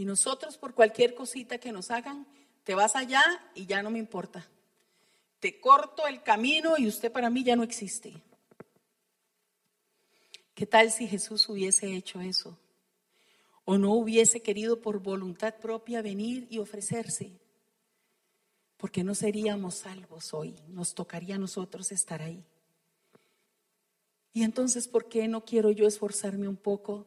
Y nosotros por cualquier cosita que nos hagan, te vas allá y ya no me importa. Te corto el camino y usted para mí ya no existe. ¿Qué tal si Jesús hubiese hecho eso? ¿O no hubiese querido por voluntad propia venir y ofrecerse? Porque no seríamos salvos hoy, nos tocaría a nosotros estar ahí. Y entonces, ¿por qué no quiero yo esforzarme un poco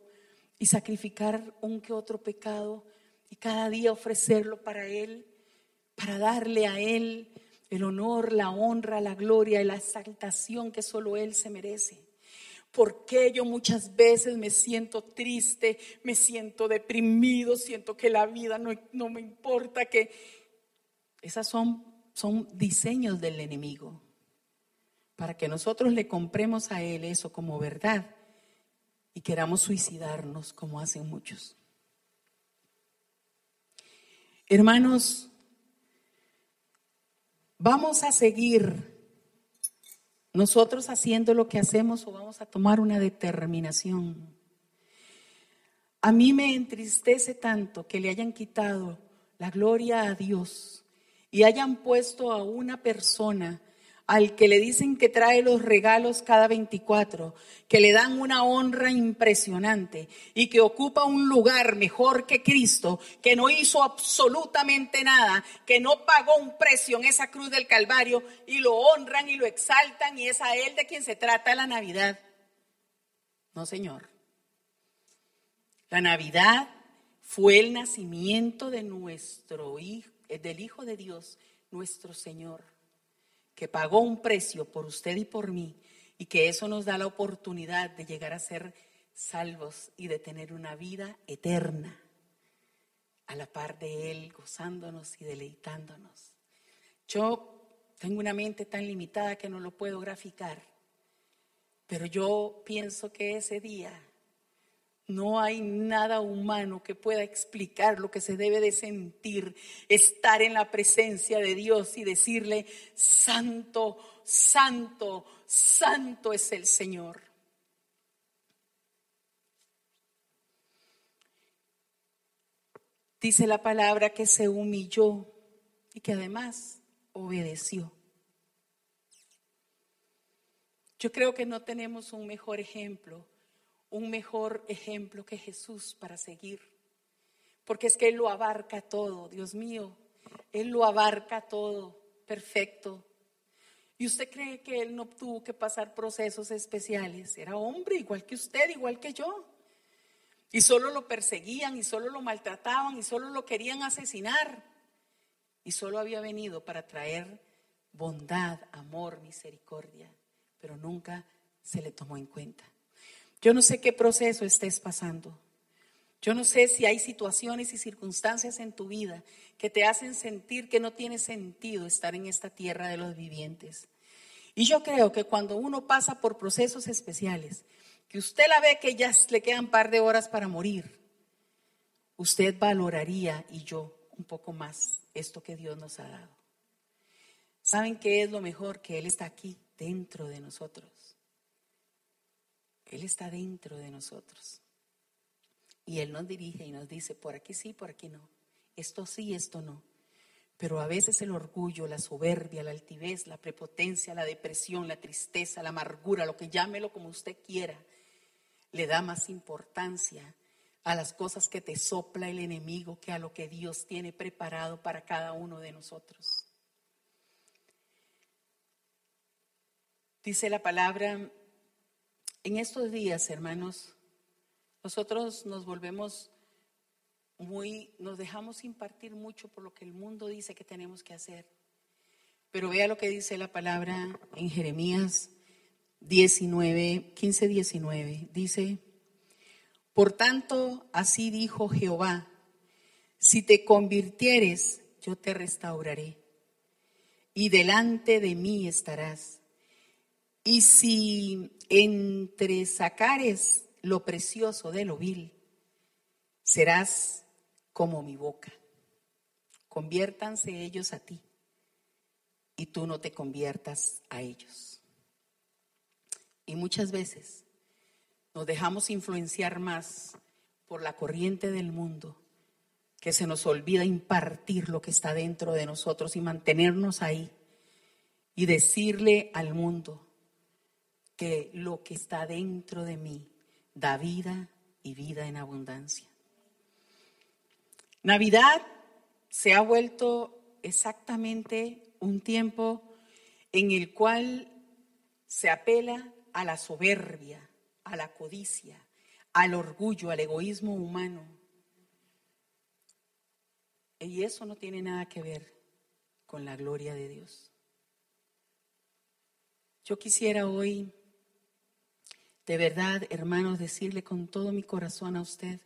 y sacrificar un que otro pecado y cada día ofrecerlo para Él, para darle a Él el honor, la honra, la gloria y la exaltación que solo Él se merece? ¿Por qué yo muchas veces me siento triste, me siento deprimido, siento que la vida no, no me importa, que esas son, son diseños del enemigo? para que nosotros le compremos a Él eso como verdad y queramos suicidarnos como hacen muchos. Hermanos, vamos a seguir nosotros haciendo lo que hacemos o vamos a tomar una determinación. A mí me entristece tanto que le hayan quitado la gloria a Dios y hayan puesto a una persona al que le dicen que trae los regalos cada 24, que le dan una honra impresionante y que ocupa un lugar mejor que Cristo, que no hizo absolutamente nada, que no pagó un precio en esa cruz del Calvario y lo honran y lo exaltan y es a él de quien se trata la Navidad. No, Señor. La Navidad fue el nacimiento de nuestro hijo, del Hijo de Dios, nuestro Señor que pagó un precio por usted y por mí y que eso nos da la oportunidad de llegar a ser salvos y de tener una vida eterna a la par de Él, gozándonos y deleitándonos. Yo tengo una mente tan limitada que no lo puedo graficar, pero yo pienso que ese día no hay nada humano que pueda explicar lo que se debe de sentir, estar en la presencia de Dios y decirle, santo, santo, santo es el Señor. Dice la palabra que se humilló y que además obedeció. Yo creo que no tenemos un mejor ejemplo un mejor ejemplo que Jesús para seguir. Porque es que Él lo abarca todo, Dios mío. Él lo abarca todo, perfecto. ¿Y usted cree que Él no tuvo que pasar procesos especiales? Era hombre, igual que usted, igual que yo. Y solo lo perseguían, y solo lo maltrataban, y solo lo querían asesinar. Y solo había venido para traer bondad, amor, misericordia, pero nunca se le tomó en cuenta. Yo no sé qué proceso estés pasando. Yo no sé si hay situaciones y circunstancias en tu vida que te hacen sentir que no tiene sentido estar en esta tierra de los vivientes. Y yo creo que cuando uno pasa por procesos especiales, que usted la ve que ya le quedan par de horas para morir, usted valoraría y yo un poco más esto que Dios nos ha dado. ¿Saben qué es lo mejor? Que Él está aquí dentro de nosotros. Él está dentro de nosotros. Y Él nos dirige y nos dice, por aquí sí, por aquí no. Esto sí, esto no. Pero a veces el orgullo, la soberbia, la altivez, la prepotencia, la depresión, la tristeza, la amargura, lo que llámelo como usted quiera, le da más importancia a las cosas que te sopla el enemigo que a lo que Dios tiene preparado para cada uno de nosotros. Dice la palabra en estos días, hermanos, nosotros nos volvemos muy, nos dejamos impartir mucho por lo que el mundo dice que tenemos que hacer. Pero vea lo que dice la palabra en Jeremías 19, 15, 19. Dice, por tanto, así dijo Jehová, si te convirtieres, yo te restauraré y delante de mí estarás. Y si entre sacares lo precioso de lo vil, serás como mi boca. Conviértanse ellos a ti y tú no te conviertas a ellos. Y muchas veces nos dejamos influenciar más por la corriente del mundo que se nos olvida impartir lo que está dentro de nosotros y mantenernos ahí y decirle al mundo que lo que está dentro de mí da vida y vida en abundancia. Navidad se ha vuelto exactamente un tiempo en el cual se apela a la soberbia, a la codicia, al orgullo, al egoísmo humano. Y eso no tiene nada que ver con la gloria de Dios. Yo quisiera hoy, de verdad, hermanos, decirle con todo mi corazón a usted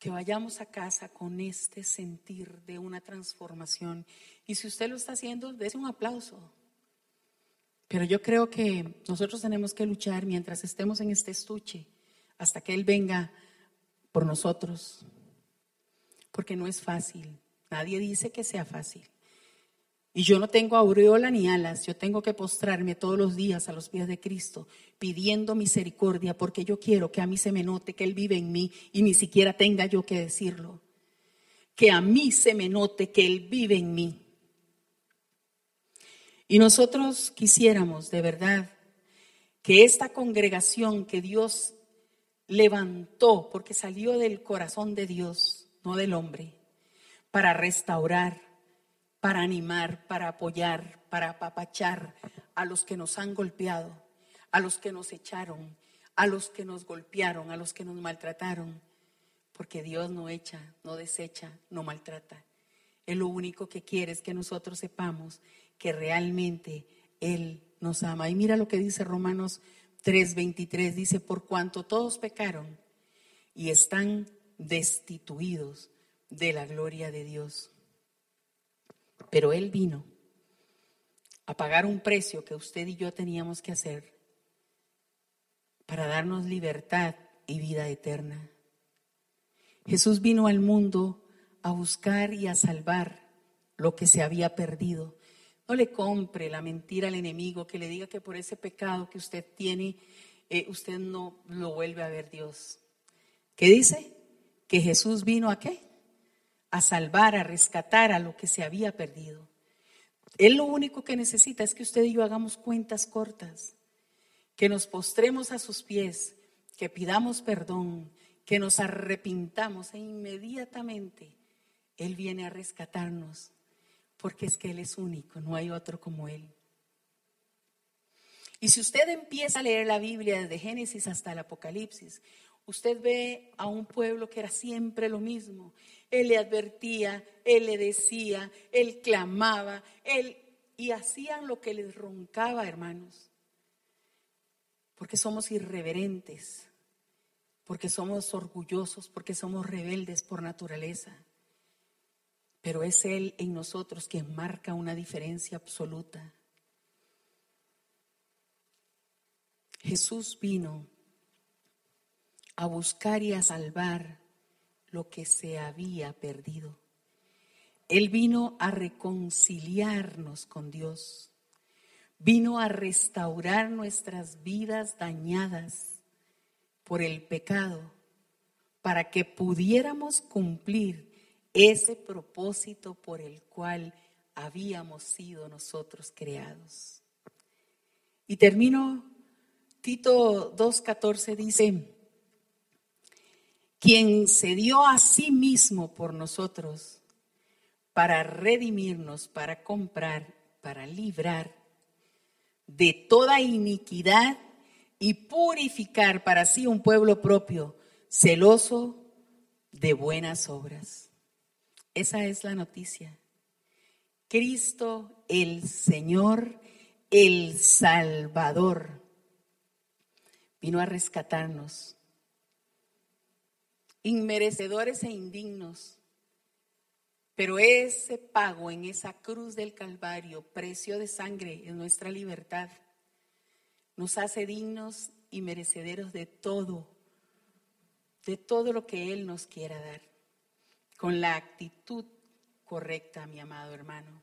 que vayamos a casa con este sentir de una transformación. Y si usted lo está haciendo, dése un aplauso. Pero yo creo que nosotros tenemos que luchar mientras estemos en este estuche hasta que Él venga por nosotros. Porque no es fácil. Nadie dice que sea fácil. Y yo no tengo aureola ni alas, yo tengo que postrarme todos los días a los pies de Cristo, pidiendo misericordia, porque yo quiero que a mí se me note que Él vive en mí y ni siquiera tenga yo que decirlo. Que a mí se me note que Él vive en mí. Y nosotros quisiéramos de verdad que esta congregación que Dios levantó, porque salió del corazón de Dios, no del hombre, para restaurar, para animar, para apoyar, para apapachar a los que nos han golpeado, a los que nos echaron, a los que nos golpearon, a los que nos maltrataron, porque Dios no echa, no desecha, no maltrata. Él lo único que quiere es que nosotros sepamos que realmente Él nos ama. Y mira lo que dice Romanos 3:23, dice, por cuanto todos pecaron y están destituidos de la gloria de Dios. Pero Él vino a pagar un precio que usted y yo teníamos que hacer para darnos libertad y vida eterna. Jesús vino al mundo a buscar y a salvar lo que se había perdido. No le compre la mentira al enemigo que le diga que por ese pecado que usted tiene, eh, usted no lo vuelve a ver Dios. ¿Qué dice? Que Jesús vino a qué? A salvar, a rescatar a lo que se había perdido. Él lo único que necesita es que usted y yo hagamos cuentas cortas, que nos postremos a sus pies, que pidamos perdón, que nos arrepintamos e inmediatamente Él viene a rescatarnos porque es que Él es único, no hay otro como Él. Y si usted empieza a leer la Biblia desde Génesis hasta el Apocalipsis, usted ve a un pueblo que era siempre lo mismo. Él le advertía, él le decía, él clamaba, él y hacían lo que les roncaba, hermanos. Porque somos irreverentes, porque somos orgullosos, porque somos rebeldes por naturaleza pero es Él en nosotros quien marca una diferencia absoluta. Jesús vino a buscar y a salvar lo que se había perdido. Él vino a reconciliarnos con Dios. Vino a restaurar nuestras vidas dañadas por el pecado para que pudiéramos cumplir ese propósito por el cual habíamos sido nosotros creados. Y termino, Tito 2.14 dice, quien se dio a sí mismo por nosotros para redimirnos, para comprar, para librar de toda iniquidad y purificar para sí un pueblo propio, celoso de buenas obras. Esa es la noticia. Cristo el Señor, el Salvador, vino a rescatarnos, inmerecedores e indignos. Pero ese pago en esa cruz del Calvario, precio de sangre en nuestra libertad, nos hace dignos y merecederos de todo, de todo lo que Él nos quiera dar con la actitud correcta, mi amado hermano.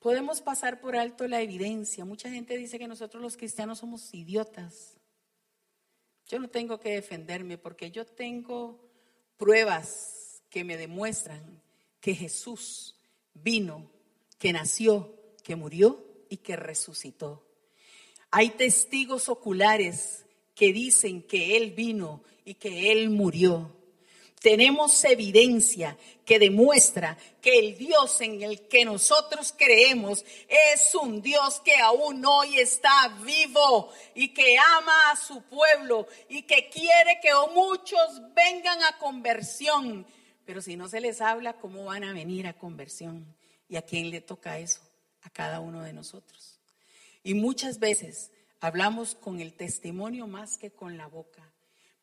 Podemos pasar por alto la evidencia. Mucha gente dice que nosotros los cristianos somos idiotas. Yo no tengo que defenderme porque yo tengo pruebas que me demuestran que Jesús vino, que nació, que murió y que resucitó. Hay testigos oculares que dicen que Él vino y que Él murió. Tenemos evidencia que demuestra que el Dios en el que nosotros creemos es un Dios que aún hoy está vivo y que ama a su pueblo y que quiere que muchos vengan a conversión. Pero si no se les habla, ¿cómo van a venir a conversión? ¿Y a quién le toca eso? A cada uno de nosotros. Y muchas veces hablamos con el testimonio más que con la boca,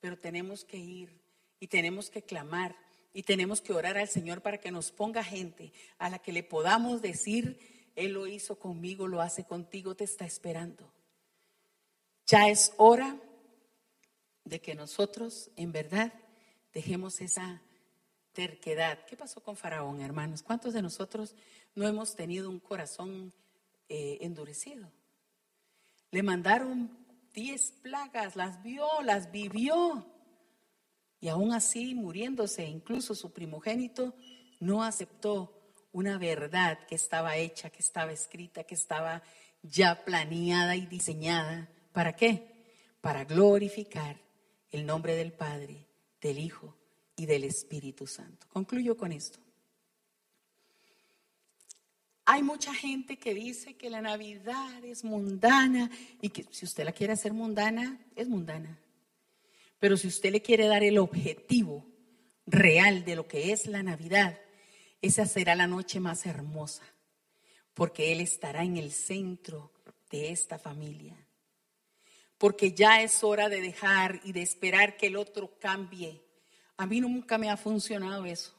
pero tenemos que ir y tenemos que clamar y tenemos que orar al Señor para que nos ponga gente a la que le podamos decir, Él lo hizo conmigo, lo hace contigo, te está esperando. Ya es hora de que nosotros, en verdad, dejemos esa terquedad. ¿Qué pasó con Faraón, hermanos? ¿Cuántos de nosotros no hemos tenido un corazón eh, endurecido? Le mandaron diez plagas, las vio, las vivió. Y aún así, muriéndose, incluso su primogénito no aceptó una verdad que estaba hecha, que estaba escrita, que estaba ya planeada y diseñada. ¿Para qué? Para glorificar el nombre del Padre, del Hijo y del Espíritu Santo. Concluyo con esto. Hay mucha gente que dice que la Navidad es mundana y que si usted la quiere hacer mundana, es mundana. Pero si usted le quiere dar el objetivo real de lo que es la Navidad, esa será la noche más hermosa, porque Él estará en el centro de esta familia. Porque ya es hora de dejar y de esperar que el otro cambie a mí nunca me ha funcionado eso.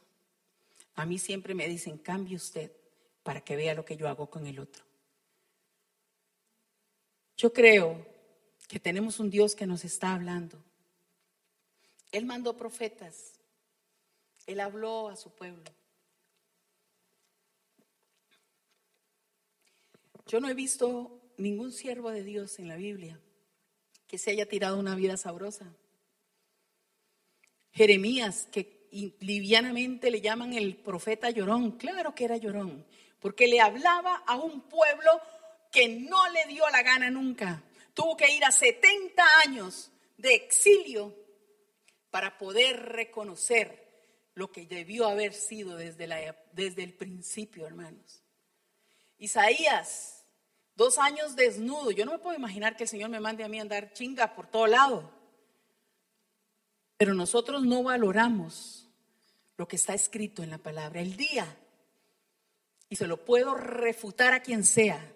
A mí siempre me dicen, cambie usted para que vea lo que yo hago con el otro. Yo creo que tenemos un Dios que nos está hablando. Él mandó profetas. Él habló a su pueblo. Yo no he visto ningún siervo de Dios en la Biblia que se haya tirado una vida sabrosa. Jeremías, que livianamente le llaman el profeta llorón, claro que era llorón, porque le hablaba a un pueblo que no le dio la gana nunca. Tuvo que ir a 70 años de exilio para poder reconocer lo que debió haber sido desde, la, desde el principio, hermanos. Isaías, dos años desnudo. Yo no me puedo imaginar que el Señor me mande a mí andar chinga por todo lado. Pero nosotros no valoramos lo que está escrito en la palabra. El día, y se lo puedo refutar a quien sea,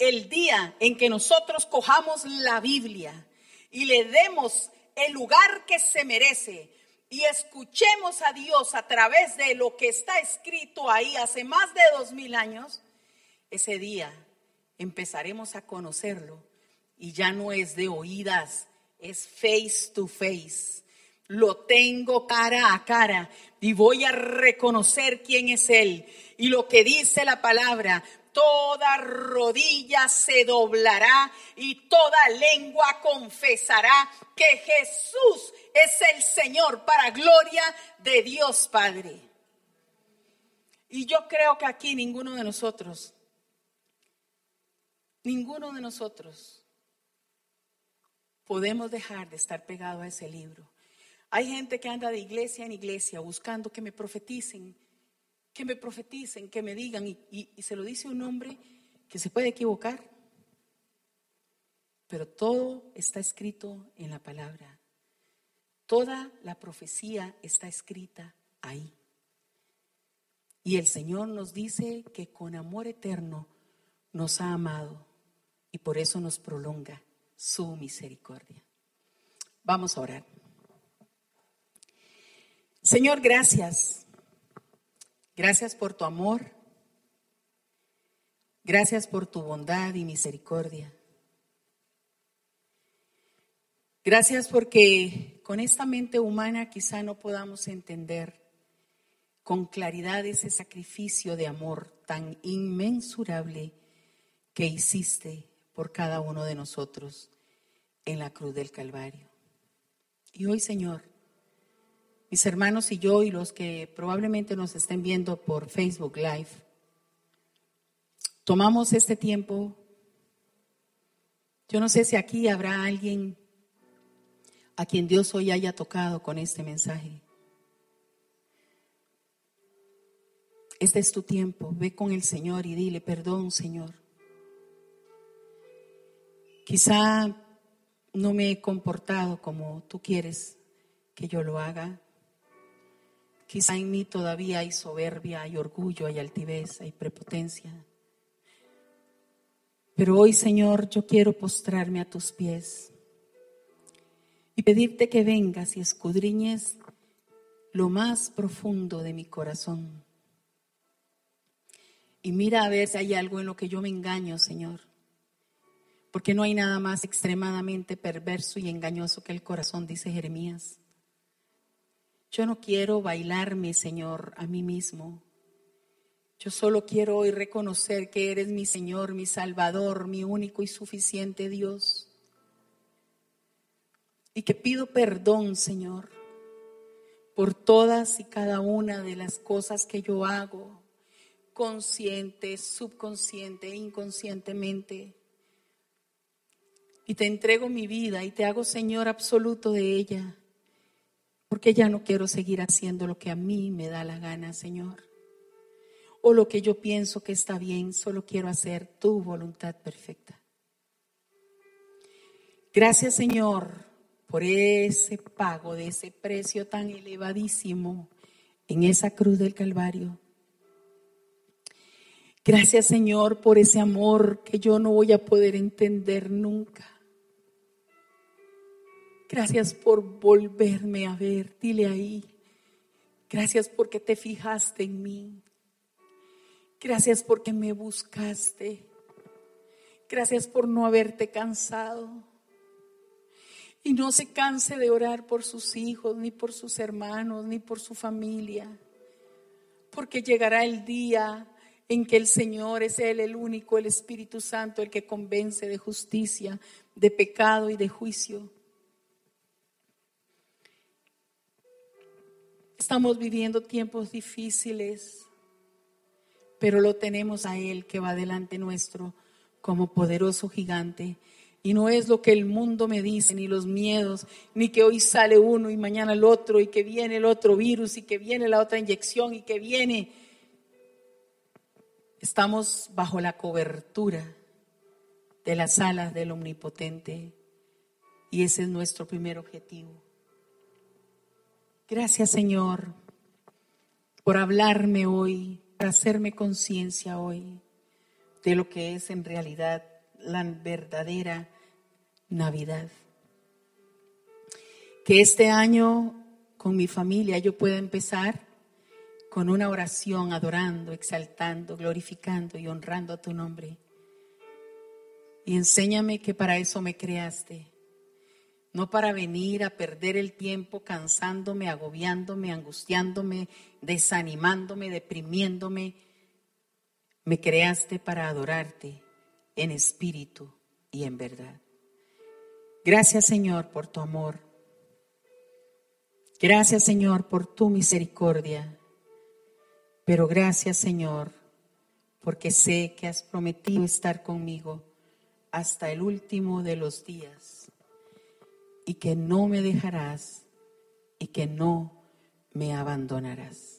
el día en que nosotros cojamos la Biblia y le demos el lugar que se merece y escuchemos a Dios a través de lo que está escrito ahí hace más de dos mil años, ese día empezaremos a conocerlo y ya no es de oídas, es face to face. Lo tengo cara a cara y voy a reconocer quién es Él. Y lo que dice la palabra, toda rodilla se doblará y toda lengua confesará que Jesús es el Señor para gloria de Dios Padre. Y yo creo que aquí ninguno de nosotros, ninguno de nosotros podemos dejar de estar pegado a ese libro. Hay gente que anda de iglesia en iglesia buscando que me profeticen, que me profeticen, que me digan, y, se lo dice un hombre que se puede equivocar, pero todo está escrito en la palabra. Toda la profecía está escrita ahí. Y el Señor nos dice que con amor eterno nos ha amado y por eso nos prolonga su misericordia. Vamos a orar. Señor, gracias. Gracias por tu amor. Gracias por tu bondad y misericordia. Gracias porque con esta mente humana quizá no podamos entender con claridad ese sacrificio de amor tan inmensurable que hiciste por cada uno de nosotros en la cruz del Calvario. Y hoy, Señor, mis hermanos y yo y los que probablemente nos estén viendo por Facebook Live, tomamos este tiempo. Yo no sé si aquí habrá alguien a quien Dios hoy haya tocado con este mensaje. Este es tu tiempo. Ve con el Señor y dile, perdón, Señor. Quizá no me he comportado como tú quieres que yo lo haga. Quizá en mí todavía hay soberbia, hay orgullo, hay altivez, hay prepotencia. Pero hoy, Señor, yo quiero postrarme a tus pies y pedirte que vengas y escudriñes lo más profundo de mi corazón. Y mira a ver si hay algo en lo que yo me engaño, Señor. Porque no hay nada más extremadamente perverso y engañoso que el corazón, dice Jeremías. Yo no quiero bailarme, Señor, a mí mismo. Yo solo quiero hoy reconocer que eres mi Señor, mi Salvador, mi único y suficiente Dios. Y que pido perdón, Señor, por todas y cada una de las cosas que yo hago, consciente, subconsciente, inconscientemente. Y te entrego mi vida y te hago Señor absoluto de ella, porque ya no quiero seguir haciendo lo que a mí me da la gana, Señor o lo que yo pienso que está bien, solo quiero hacer tu voluntad perfecta. Gracias Señor por ese pago de ese precio tan elevadísimo en esa cruz del Calvario. Gracias Señor por ese amor que yo no voy a poder entender nunca. Gracias por volverme a ver, dile ahí. Gracias porque te fijaste en mí. Gracias porque me buscaste. Gracias por no haberte cansado. Y no se canse de orar por sus hijos, ni por sus hermanos, ni por su familia. Porque llegará el día en que el Señor es Él el único, el Espíritu Santo, el que convence de justicia, de pecado y de juicio. Estamos viviendo tiempos difíciles pero lo tenemos a Él que va delante nuestro como poderoso gigante. Y no es lo que el mundo me dice, ni los miedos, ni que hoy sale uno y mañana el otro, y que viene el otro virus, y que viene la otra inyección, y que viene. Estamos bajo la cobertura de las alas del Omnipotente, y ese es nuestro primer objetivo. Gracias, Señor, por hablarme hoy hacerme conciencia hoy de lo que es en realidad la verdadera Navidad. Que este año con mi familia yo pueda empezar con una oración adorando, exaltando, glorificando y honrando a tu nombre. Y enséñame que para eso me creaste no para venir a perder el tiempo cansándome, agobiándome, angustiándome, desanimándome, deprimiéndome. Me creaste para adorarte en espíritu y en verdad. Gracias Señor por tu amor. Gracias Señor por tu misericordia. Pero gracias Señor porque sé que has prometido estar conmigo hasta el último de los días y que no me dejarás y que no me abandonarás.